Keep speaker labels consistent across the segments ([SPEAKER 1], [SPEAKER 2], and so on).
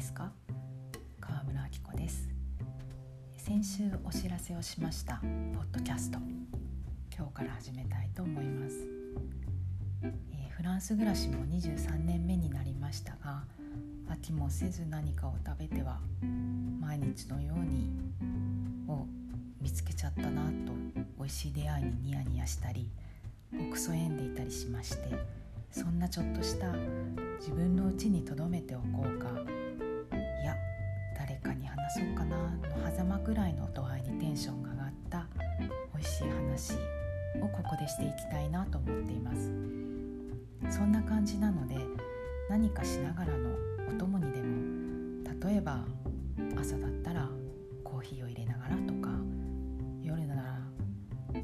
[SPEAKER 1] ですか？川村明子です。先週お知らせをしましたポッドキャスト。今日から始めたいと思います、えー、フランス暮らしも23年目になりましたが飽きもせず何かを食べては毎日のようにを見つけちゃったなと美味しい出会いにニヤニヤしたりほくそ笑んでいたりしましてそんなちょっとした自分のうちに留めておこうかそうかな。の狭間ぐらいの度合いにテンションが上がった美味しい話をここでしていきたいな。と思っていますそんな。感じな。ので何かしな。がらのお供にでも例えば朝だったらコーヒーを入れな。がらとか夜な。ら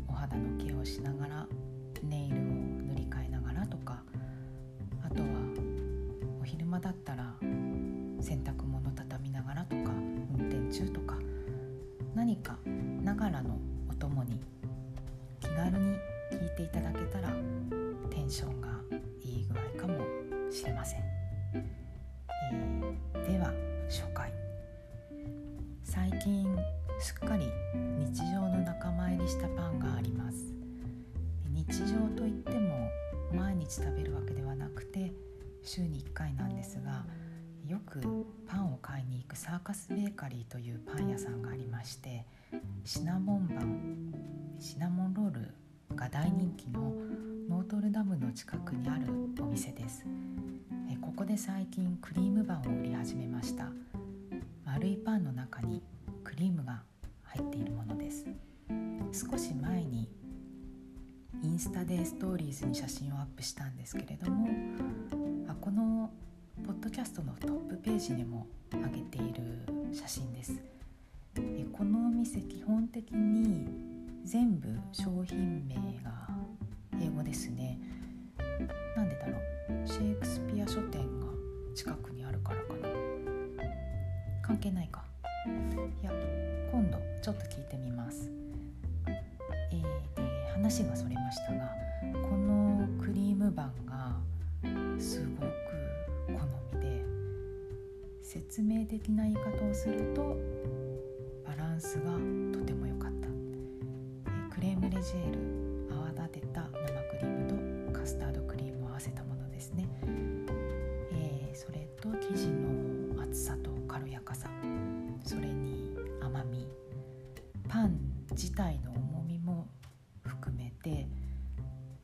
[SPEAKER 1] お肌のケアをしな。がらネイルを塗り替えな。がらとかあとはお昼間だったら洗濯物かながらのお供に気軽に聞いていただけたらテンションがいい具合かもしれません、えー、では初回最近すっかり日常の仲間入りしたパンがあります。日常といっても毎日食べるわけではなくて週に1回なんですがよくパンを買いに行くサーカスベーカリーというパン屋さんがありましてシナモンパンシナモンロールが大人気のノートルダムの近くにあるお店です。えここで最近クリームパンを売り始めました。丸いパンの中にクリームが入っているものです。少し前にインスタでストーリーズに写真をアップしたんですけれどもあこのポッドキャストのトップページにも上げている写真です。このお店基本的に全部商品名が英語ですね。なんでだろう。シェイクスピア書店が近くにあるからかな。関係ないか。いや今度ちょっと聞いてみます。えー、で話がそれましたがこのクリームパンがすごく好みで説明的な言い方をするとンスがとても良かった、えクレームレジェール泡立てた生クリームとカスタードクリームを合わせたものですね、えー、それと生地の厚さと軽やかさ。それに甘み。パン自体の重みも含めて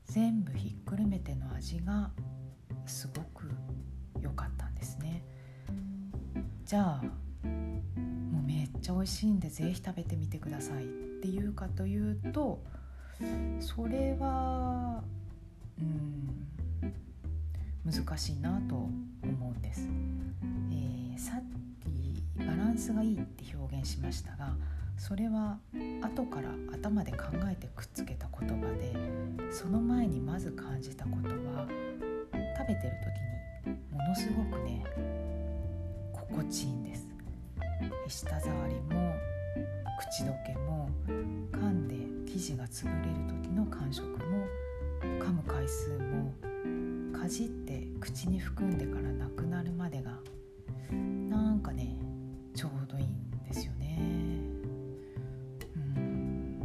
[SPEAKER 1] 全部ひっくるめての味がすごく良かったんですね。じゃあちゃ美味しいんで是非食べてみてくださいっていうかというとそれはうん難しいなと思うんです、えー、さっきバランスがいいって表現しましたがそれは後から頭で考えてくっつけた言葉でその前にまず感じたことは食べてる時にものすごくね心地いいんです。舌触りも口どけも噛んで生地が潰れる時の感触も噛む回数もかじって口に含んでからなくなるまでがなんかねちょうどいいんですよね。うん。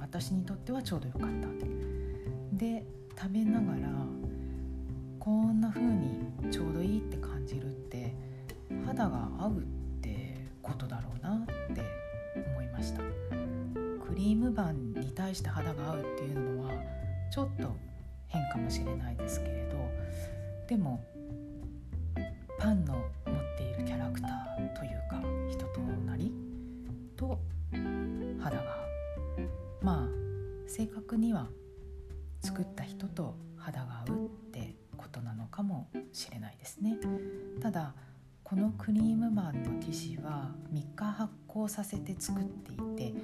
[SPEAKER 1] 私にとってはちょうどよかった。で食べながらこんな風にちょうどいいって感じるって肌が合うってことだろうなって思いました。クリームパンに対して肌が合うっていうのはちょっと変かもしれないですけれどでもパンの持っているキャラクターというか人となりと肌が合う。まあ正確には作った人と肌が合うってことなのかもしれないですね。ただこのクリーム生地は3日発酵させて作っていて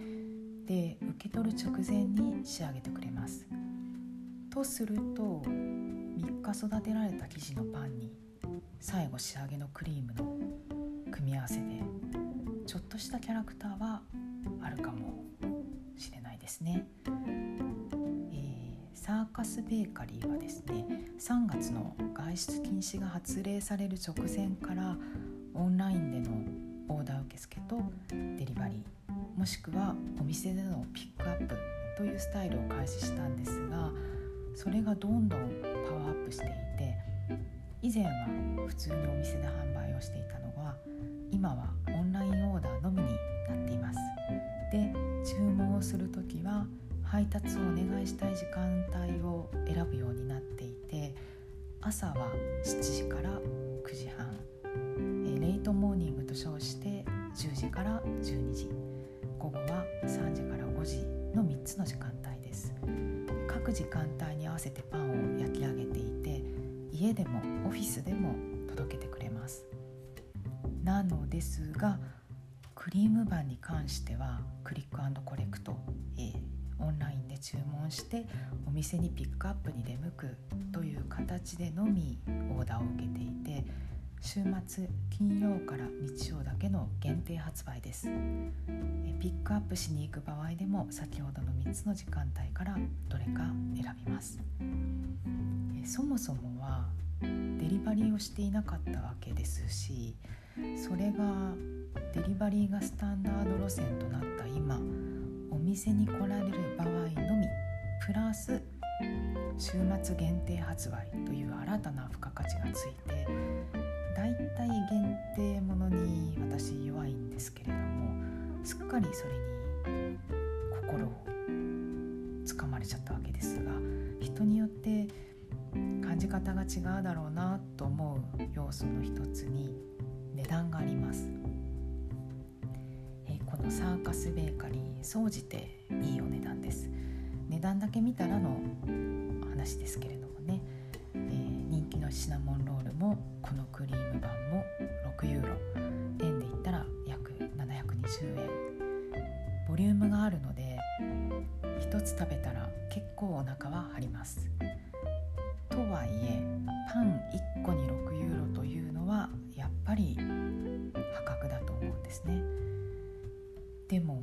[SPEAKER 1] で受け取る直前に仕上げてくれます。とすると3日育てられた生地のパンに最後仕上げのクリームの組み合わせでちょっとしたキャラクターはあるかもしれないですね、えー、サーカスベーカリーはですね3月の外出禁止が発令される直前からオンラインでのオーダー受付とデリバリーもしくはお店でのピックアップというスタイルを開始したんですがそれがどんどんパワーアップしていて以前は普通にお店で販売をしていたのが今はオンラインオーダーのみになっています。で注文をする時は配達をお願いしたい時間帯を選ぶようになっていて朝は7時から9時半。イトモーニングと称して10時から12時午後は3時から5時の3つの時間帯です。各時間帯に合わせてパンを焼き上げていて家でもオフィスでも届けてくれます。なのですがクリームパンに関してはクリックコレクト、えー、オンラインで注文してお店にピックアップに出向くという形でのみオーダーを受けていて週末金曜から日曜だけの限定発売です。ピックアップしに行く場合でも先ほどの3つの時間帯からどれか選びます。そもそもはデリバリーをしていなかったわけですしそれがデリバリーがスタンダード路線となった今お店に来られる場合のみプラス週末限定発売という新たな付加価値がついて大体限定ものに私弱いんですけれどもすっかりそれに心をつかまれちゃったわけですが人によって感じ方が違うだろうなと思う要素の一つに値段があります。えこのサーカスベーカリー総じていいお値段です。値段だけ見たらの話ですけれどもね、えー、人気のシナモンロールもこのクリームパンも6ユーロ。円で言ったら約720円。ボリュームがあるので1つ食べたら結構お腹は張ります。とはいえパン1個に6ユーロというのはやっぱり破格だと思うんですね。でも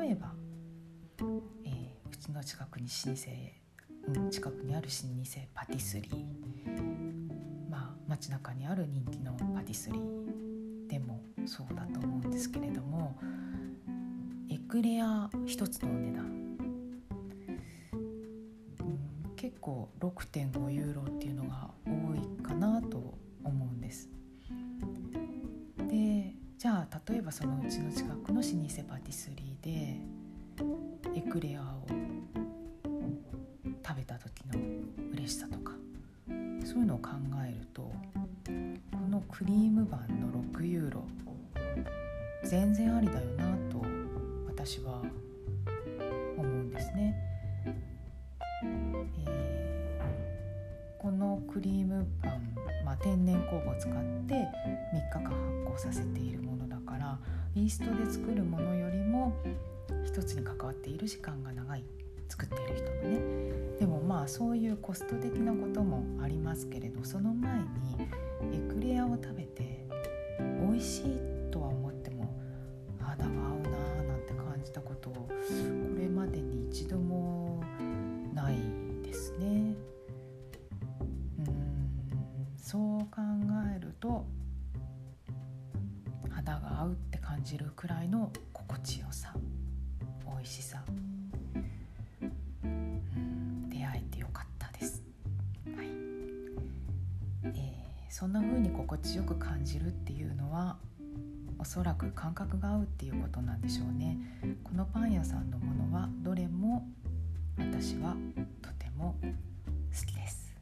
[SPEAKER 1] 例えば、えー、うちの近くに老舗、うん、近くにある老舗パティスリー。街中にある人気のパティスリーでもそうだと思うんですけれどもエクレア一つのお値段、うん、結構6.5ユーロっていうのが多いかなと思うんです。でじゃあ例えばそのうちの近くの老舗パティスリーでエクレアをそういうのを考えるとこのクリームパンの6ユーロ全然ありだよなと私は思うんですね。えー、このクリームパン、まあ、天然酵母を使って3日間発酵させているものだからイーストで作るものよりも一つに関わっている時間が長い作っている人のねでもまあそういうコスト的なこともありますけれどその前にエクレアを食べて美味しいとは思っても肌が合うなーなんて感じたことこれまでに一度もないですね。うんそう考えると肌が合うって感じるくらいのそんな風に心地よく感じるっていうのはおそらく感覚が合うっていうことなんでしょうね。このパン屋さんのものはどれも私はとても好きです。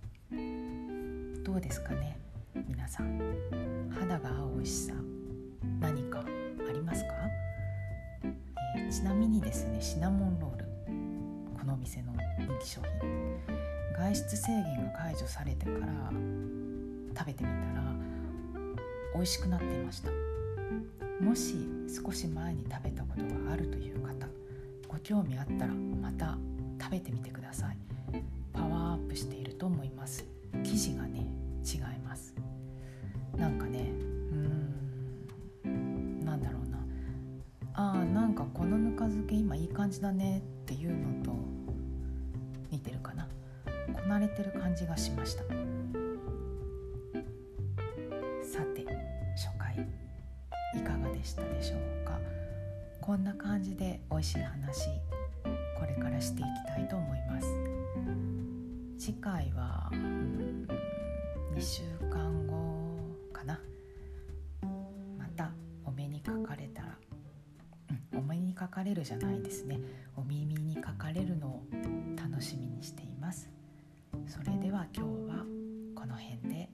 [SPEAKER 1] どうですかね皆さん。肌が合う美味しさ何かありますか、えー、ちなみにですねシナモンロール。このお店の人気商品。外出制限が解除されてから食べてみたら美味しくなっていました。もし少し前に食べたことがあるという方ご興味あったらまた食べてみてください。パワーアップしていると思います。生地がね違います。なんかねうーんなんだろうな。あーなんかこのぬか漬け今いい感じだねっていうのと似てるかな。こなれてる感じがしました。さて紹介でしたでしょうか？こんな感じで美味しい話これからしていきたいと思います。次回は、2週間後かな。またお目にかかれたら、うん、お目にかかれるじゃないですね。お耳にかかれるのを楽しみにしています。それでは今日はこの辺で。